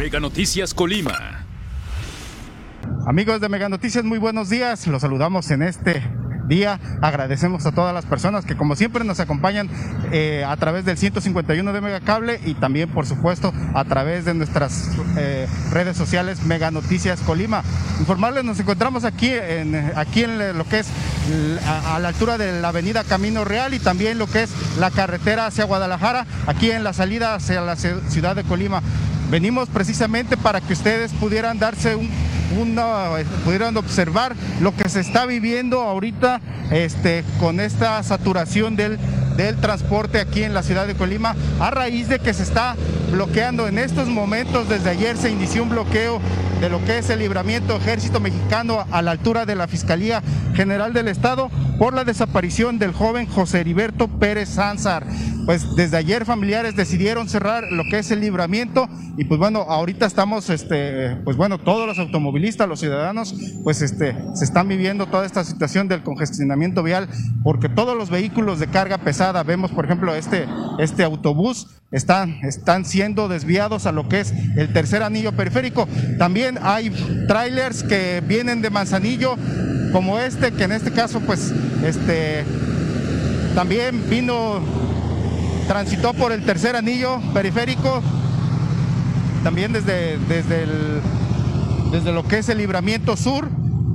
Mega Noticias Colima. Amigos de Mega Noticias, muy buenos días. Los saludamos en este día. Agradecemos a todas las personas que como siempre nos acompañan eh, a través del 151 de Megacable y también por supuesto a través de nuestras eh, redes sociales Mega Noticias Colima. Informarles, nos encontramos aquí en, aquí en lo que es a, la altura de la avenida Camino Real y también lo que es la carretera hacia Guadalajara, aquí en la salida hacia la ciudad de Colima. Venimos precisamente para que ustedes pudieran darse un pudieran observar lo que se está viviendo ahorita este, con esta saturación del, del transporte aquí en la ciudad de Colima, a raíz de que se está bloqueando en estos momentos, desde ayer se inició un bloqueo de lo que es el libramiento ejército mexicano a la altura de la Fiscalía General del Estado por la desaparición del joven José Heriberto Pérez Sanzar. Pues desde ayer familiares decidieron cerrar lo que es el libramiento y pues bueno, ahorita estamos, este, pues bueno, todos los automovilistas, los ciudadanos, pues este, se están viviendo toda esta situación del congestionamiento vial porque todos los vehículos de carga pesada, vemos por ejemplo este, este autobús, están, están siendo desviados a lo que es el tercer anillo periférico. También hay trailers que vienen de Manzanillo, como este, que en este caso, pues, este, también vino, transitó por el tercer anillo periférico, también desde, desde, lo que es el libramiento sur,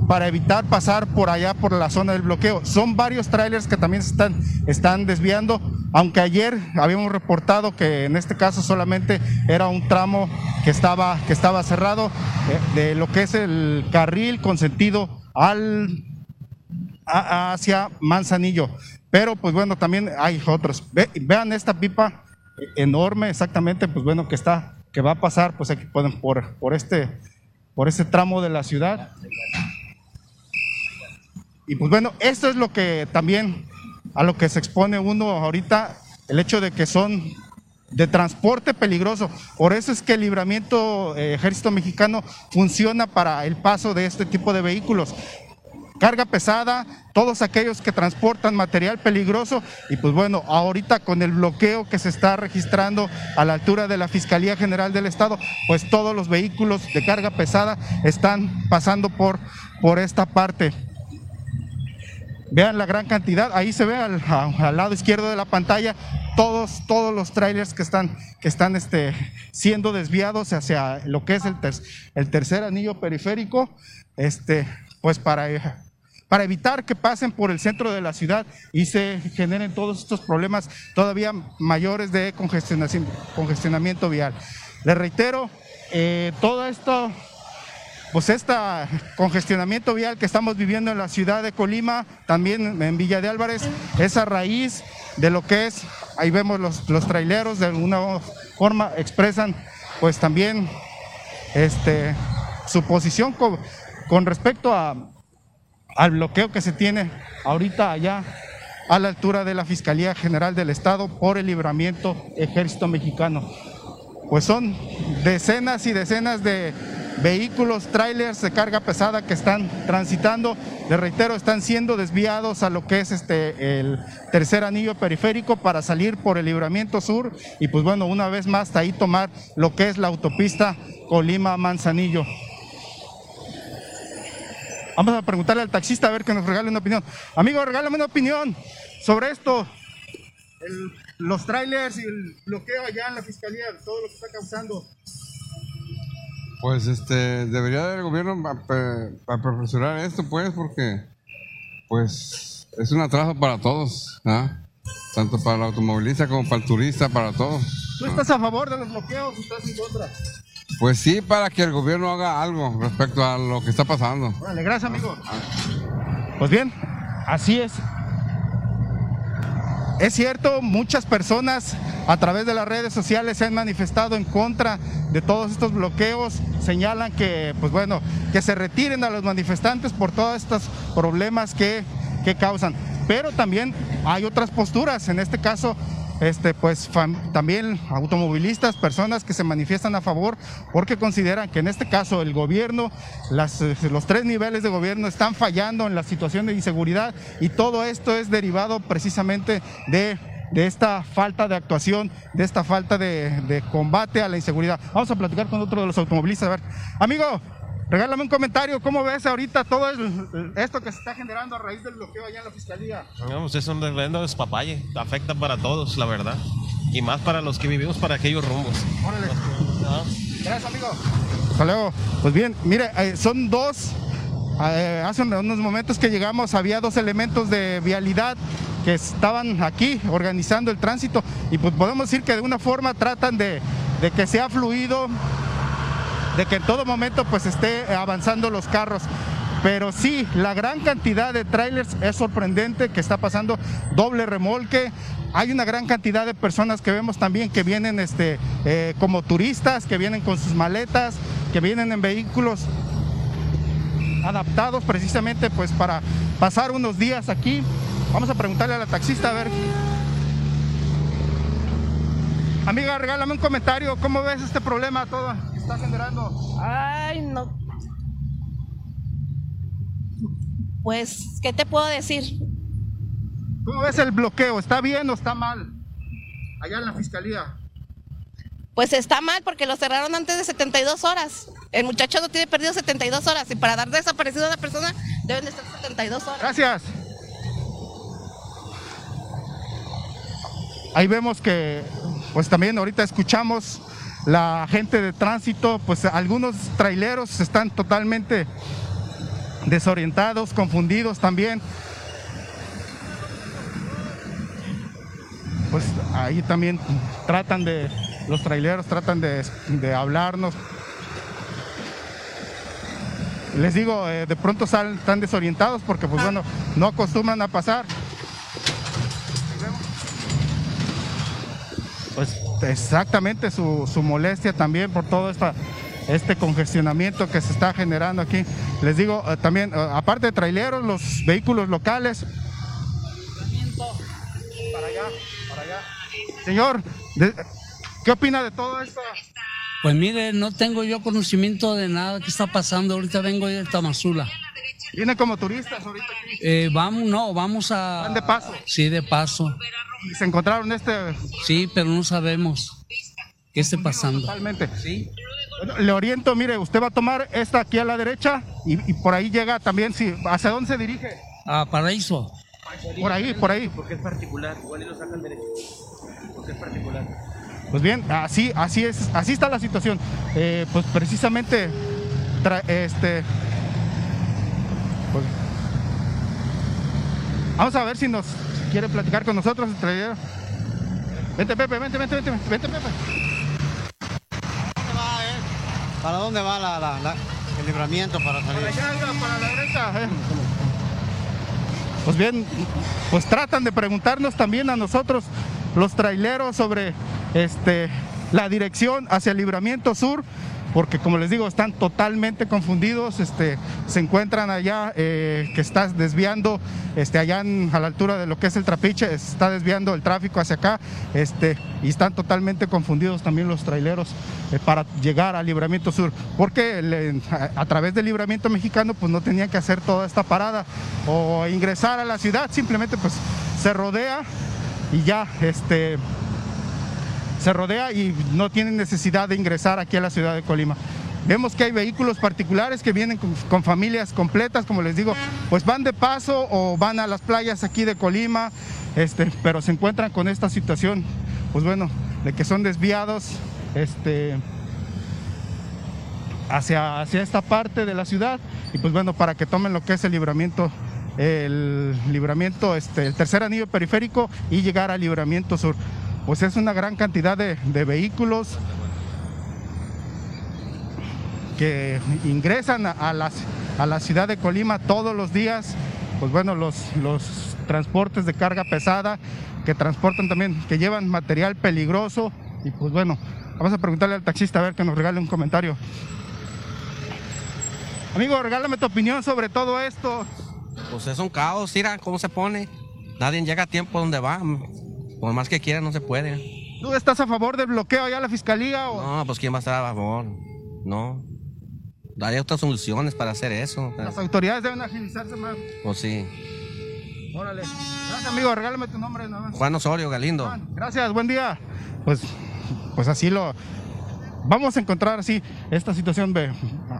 para evitar pasar por allá por la zona del bloqueo. Son varios trailers que también se están, están desviando aunque ayer habíamos reportado que en este caso solamente era un tramo que estaba, que estaba cerrado eh, de lo que es el carril con sentido al, hacia Manzanillo. Pero pues bueno, también hay otros. vean esta pipa enorme exactamente, pues bueno, que está, que va a pasar pues aquí pueden por, por este, por este tramo de la ciudad. Y pues bueno, esto es lo que también a lo que se expone uno ahorita, el hecho de que son de transporte peligroso. Por eso es que el libramiento eh, ejército mexicano funciona para el paso de este tipo de vehículos. Carga pesada, todos aquellos que transportan material peligroso y pues bueno, ahorita con el bloqueo que se está registrando a la altura de la Fiscalía General del Estado, pues todos los vehículos de carga pesada están pasando por, por esta parte. Vean la gran cantidad, ahí se ve al, lado izquierdo de la pantalla todos, todos los trailers que están, que están este, siendo desviados hacia lo que es el, el tercer anillo periférico, este, pues para, para evitar que pasen por el centro de la ciudad y se generen todos estos problemas todavía mayores de congestionamiento vial. Les reitero, eh, todo esto pues este congestionamiento vial que estamos viviendo en la ciudad de Colima, también en Villa de Álvarez, es a raíz de lo que es, ahí vemos los, los traileros de alguna forma expresan pues también este, su posición con, respecto a, al bloqueo que se tiene ahorita allá a la altura de la Fiscalía General del Estado por el libramiento Ejército Mexicano. Pues son decenas y decenas de vehículos, trailers de carga pesada que están transitando, les reitero, están siendo desviados a lo que es este el tercer anillo periférico para salir por el libramiento sur y pues bueno, una vez más hasta ahí tomar lo que es la autopista Colima-Manzanillo. Vamos a preguntarle al taxista a ver que nos regale una opinión. Amigo, regálame una opinión sobre esto. los trailers y el bloqueo allá en la fiscalía, todo lo que está causando. Pues este, debería el gobierno para profesorar esto, pues, porque pues es un atraso para todos, tanto para el automovilista como para el turista, para todos. ¿Tú estás a favor de los bloqueos o estás en contra? Pues sí, para que el gobierno haga algo respecto a lo que está pasando. Vale, gracias, amigo. Pues bien, así es. Es cierto, muchas personas a través de las redes sociales se han manifestado en contra de todos estos bloqueos, señalan que, pues bueno, que se retiren a los manifestantes por todos estos problemas que, que causan. Pero también hay otras posturas, en este caso este, pues también automovilistas, personas que se manifiestan a favor porque consideran que en este caso el gobierno, eh, los tres niveles de gobierno están fallando en la situación de inseguridad y todo esto es derivado precisamente de de esta falta de actuación, de esta falta de, de combate a la inseguridad. Vamos a platicar con otro de los automovilistas. A ver, amigo, Regálame un comentario, ¿cómo ves ahorita todo esto que se está generando a raíz del bloqueo allá en la fiscalía? No, pues es un reverendo despapalle, afecta para todos, la verdad. Y más para los que vivimos para aquellos rumbos. Órale. Gracias, amigo. Hasta luego. Pues bien, mire, eh, son dos. Eh, hace unos momentos que llegamos había dos elementos de vialidad que estaban aquí organizando el tránsito y pues podemos decir que de una forma tratan de, de que sea fluido de que en todo momento pues esté avanzando los carros. Pero sí, la gran cantidad de trailers es sorprendente que está pasando doble remolque. Hay una gran cantidad de personas que vemos también que vienen este, eh, como turistas, que vienen con sus maletas, que vienen en vehículos adaptados precisamente pues para pasar unos días aquí. Vamos a preguntarle a la taxista a ver Amiga, regálame un comentario. ¿Cómo ves este problema todo está generando? Ay, no. Pues, ¿qué te puedo decir? ¿Cómo ves el bloqueo? ¿Está bien o está mal? Allá en la fiscalía. Pues está mal porque lo cerraron antes de 72 horas. El muchacho no tiene perdido 72 horas y para dar desaparecido a la persona deben de estar 72 horas. Gracias. Ahí vemos que pues también ahorita escuchamos la gente de tránsito, pues algunos traileros están totalmente desorientados, confundidos también. Pues ahí también tratan de, los traileros tratan de, hablarnos. Les digo, eh, de pronto salen, están desorientados porque pues bueno, no acostumbran a pasar. pues exactamente su, molestia también por todo este congestionamiento que se está generando aquí. Les digo, eh, también, eh, aparte de traileros, los vehículos locales. Señor, ¿qué opina de todo esto? Pues mire, no tengo yo conocimiento de nada que está pasando. Ahorita vengo de Tamazula. ¿Viene como turistas ahorita aquí? Eh, vamos, no, vamos a... ¿Van de paso? Sí, de paso. ¿Se encontraron este...? Sí, pero no sabemos qué esté pasando. Totalmente. Sí. le oriento, mire, usted va a tomar esta aquí a la derecha y, por ahí llega también, sí. ¿hacia dónde se dirige? A Paraíso. Por ahí, por ahí. Porque es particular, igual lo sacan derecho. Porque es particular. Pues bien, así, así es, así está la situación. Eh, pues precisamente, este, vamos a ver si nos quiere platicar con nosotros, Vente, Pepe, vente, vente, vente, vente, Pepe. ¿Para dónde va la, el libramiento para salir? Para allá, para la derecha. Eh. Pues bien, pues tratan de preguntarnos también a nosotros, los traileros, sobre este, la dirección hacia el libramiento sur porque como les digo, están totalmente confundidos, este, se encuentran allá eh, que está desviando, este, allá a la altura de lo que es el trapiche, está desviando el tráfico hacia acá, este, y están totalmente confundidos también los traileros eh, para llegar al Libramiento Sur, porque a, través del Libramiento Mexicano pues no tenían que hacer toda esta parada o ingresar a la ciudad, simplemente pues se rodea y ya, este, se rodea y no tienen necesidad de ingresar aquí a la ciudad de Colima. Vemos que hay vehículos particulares que vienen con, familias completas, como les digo, pues van de paso o van a las playas aquí de Colima, este, pero se encuentran con esta situación, pues bueno, de que son desviados este, hacia, hacia esta parte de la ciudad. Y pues bueno, para que tomen lo que es el libramiento el libramiento, este, el tercer anillo periférico y llegar al libramiento sur pues es una gran cantidad de, vehículos que ingresan a, la ciudad de Colima todos los días, pues bueno, los, los transportes de carga pesada que transportan también, que llevan material peligroso y pues bueno, vamos a preguntarle al taxista a ver que nos regale un comentario. Amigo, regálame tu opinión sobre todo esto. Pues es un caos, mira cómo se pone. Nadie llega a tiempo donde va. Por más que quiera, no se puede. ¿Tú estás a favor del bloqueo allá a la fiscalía? O? No, pues ¿quién va a estar a favor? No. Hay otras soluciones para hacer eso. Las autoridades deben agilizarse más. Pues sí. Órale. Gracias, amigo. Regálame tu nombre. nada más. Juan Osorio Galindo. Gracias, buen día. Pues, pues así lo vamos a encontrar así esta situación de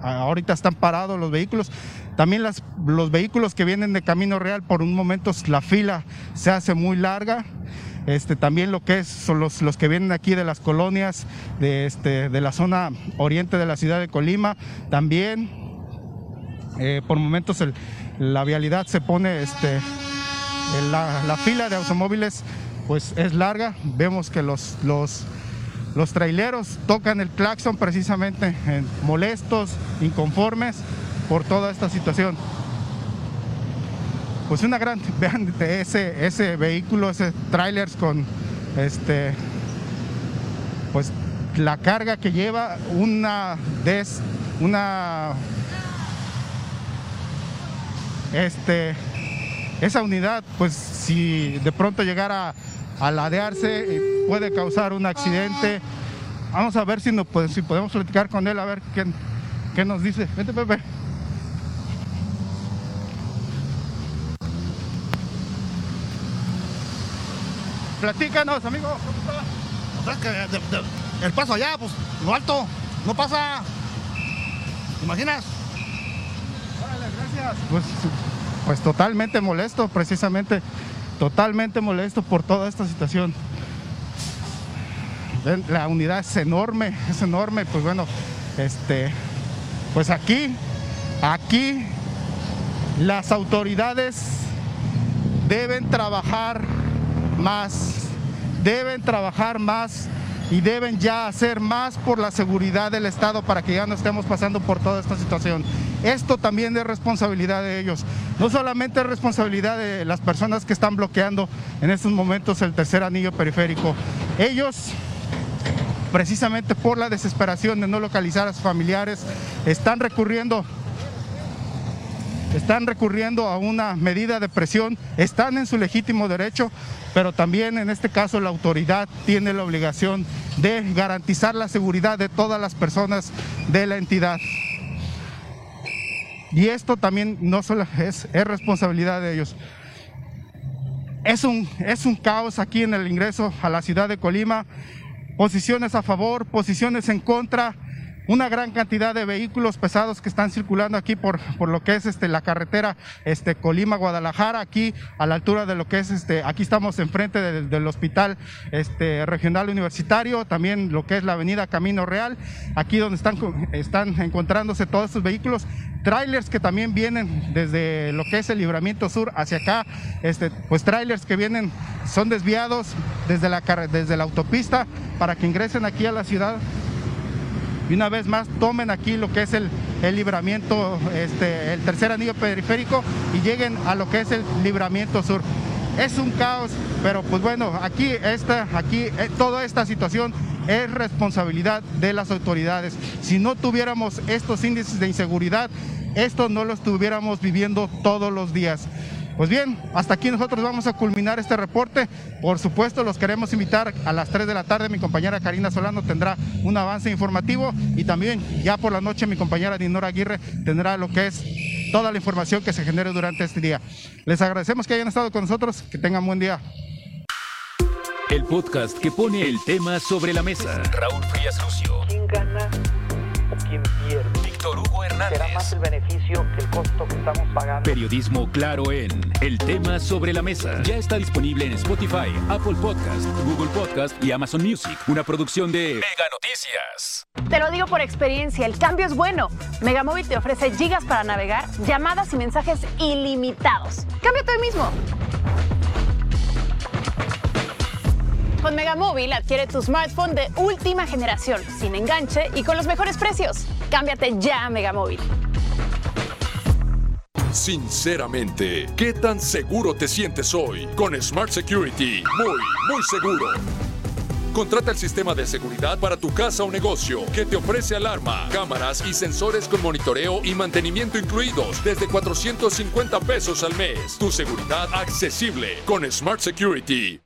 ahorita están parados los vehículos. También las, los vehículos que vienen de Camino Real por un momento la fila se hace muy larga. Este, también lo que es son los, los que vienen aquí de las colonias de, este, de la zona oriente de la ciudad de Colima también eh, por momentos la vialidad se pone este, la, la fila de automóviles pues es larga. Vemos que los, los, los traileros tocan el claxon precisamente en- molestos, inconformes por toda esta situación. Pues una gran, vean ese, ese vehículo, ese trailers con este, pues la carga que lleva una des, una este, esa unidad, pues si de pronto llegara a ladearse, eh, puede causar un accidente. Vamos a ver si, no, pues, si podemos platicar con él, a ver qué, qué nos dice. Vente, Pepe. Platícanos, amigo. ¿cómo está? O sea, que de- de- el paso allá, pues, lo alto, no pasa. ¿Te imaginas? Órale, gracias. Pues, pues totalmente molesto, precisamente, totalmente molesto por toda esta situación. La unidad es enorme, es enorme, pues bueno, este, pues aquí, aquí las autoridades deben trabajar más, deben trabajar más y deben ya hacer más por la seguridad del Estado para que ya no estemos pasando por toda esta situación. Esto también es responsabilidad de ellos. No solamente es responsabilidad de las personas que están bloqueando en estos momentos el tercer anillo periférico. Ellos precisamente por la desesperación de no localizar a sus familiares, están recurriendo están recurriendo a una medida de presión, están en su legítimo derecho, pero también en este caso la autoridad tiene la obligación de garantizar la seguridad de todas las personas de la entidad. Y esto también no solo es, es responsabilidad de ellos. Es un, es un caos aquí en el ingreso a la ciudad de Colima. Posiciones a favor, posiciones en contra. Una gran cantidad de vehículos pesados que están circulando aquí por, por lo que es este, la carretera este, Colima-Guadalajara, aquí a la altura de lo que es, este, aquí estamos enfrente del, del hospital este, regional universitario, también lo que es la avenida Camino Real, aquí donde están, están encontrándose todos estos vehículos, trailers que también vienen desde lo que es el libramiento sur hacia acá, este, pues trailers que vienen, son desviados desde la, desde la autopista para que ingresen aquí a la ciudad y una vez más tomen aquí lo que es el, el libramiento, este, el tercer anillo periférico y lleguen a lo que es el libramiento sur. Es un caos, pero pues bueno, aquí, esta, aquí eh, toda esta situación es responsabilidad de las autoridades. Si no tuviéramos estos índices de inseguridad, esto no lo estuviéramos viviendo todos los días. Pues bien, hasta aquí nosotros vamos a culminar este reporte. Por supuesto, los queremos invitar a las 3 de la tarde. Mi compañera Karina Solano tendrá un avance informativo y también ya por la noche mi compañera Dinora Aguirre tendrá lo que es toda la información que se genere durante este día. Les agradecemos que hayan estado con nosotros. Que tengan buen día. El podcast que pone el tema sobre la mesa. Raúl Frías Lucio. ¿Quién gana o quién pierde? Hernández. ¿Será más el beneficio que el costo que estamos pagando? Periodismo claro en El tema sobre la mesa. Ya está disponible en Spotify, Apple Podcast, Google Podcast y Amazon Music. Una producción de Mega Noticias. Te lo digo por experiencia, el cambio es bueno. Megamóvil te ofrece gigas para navegar, llamadas y mensajes ilimitados. Cámbiate hoy mismo. Con Megamóvil adquiere tu smartphone de última generación, sin enganche y con los mejores precios. Cámbiate ya a Megamóvil. Sinceramente, ¿qué tan seguro te sientes hoy? Con Smart Security, muy, muy seguro. Contrata el sistema de seguridad para tu casa o negocio que te ofrece alarma, cámaras y sensores con monitoreo y mantenimiento incluidos desde 450 pesos al mes. Tu seguridad accesible con Smart Security.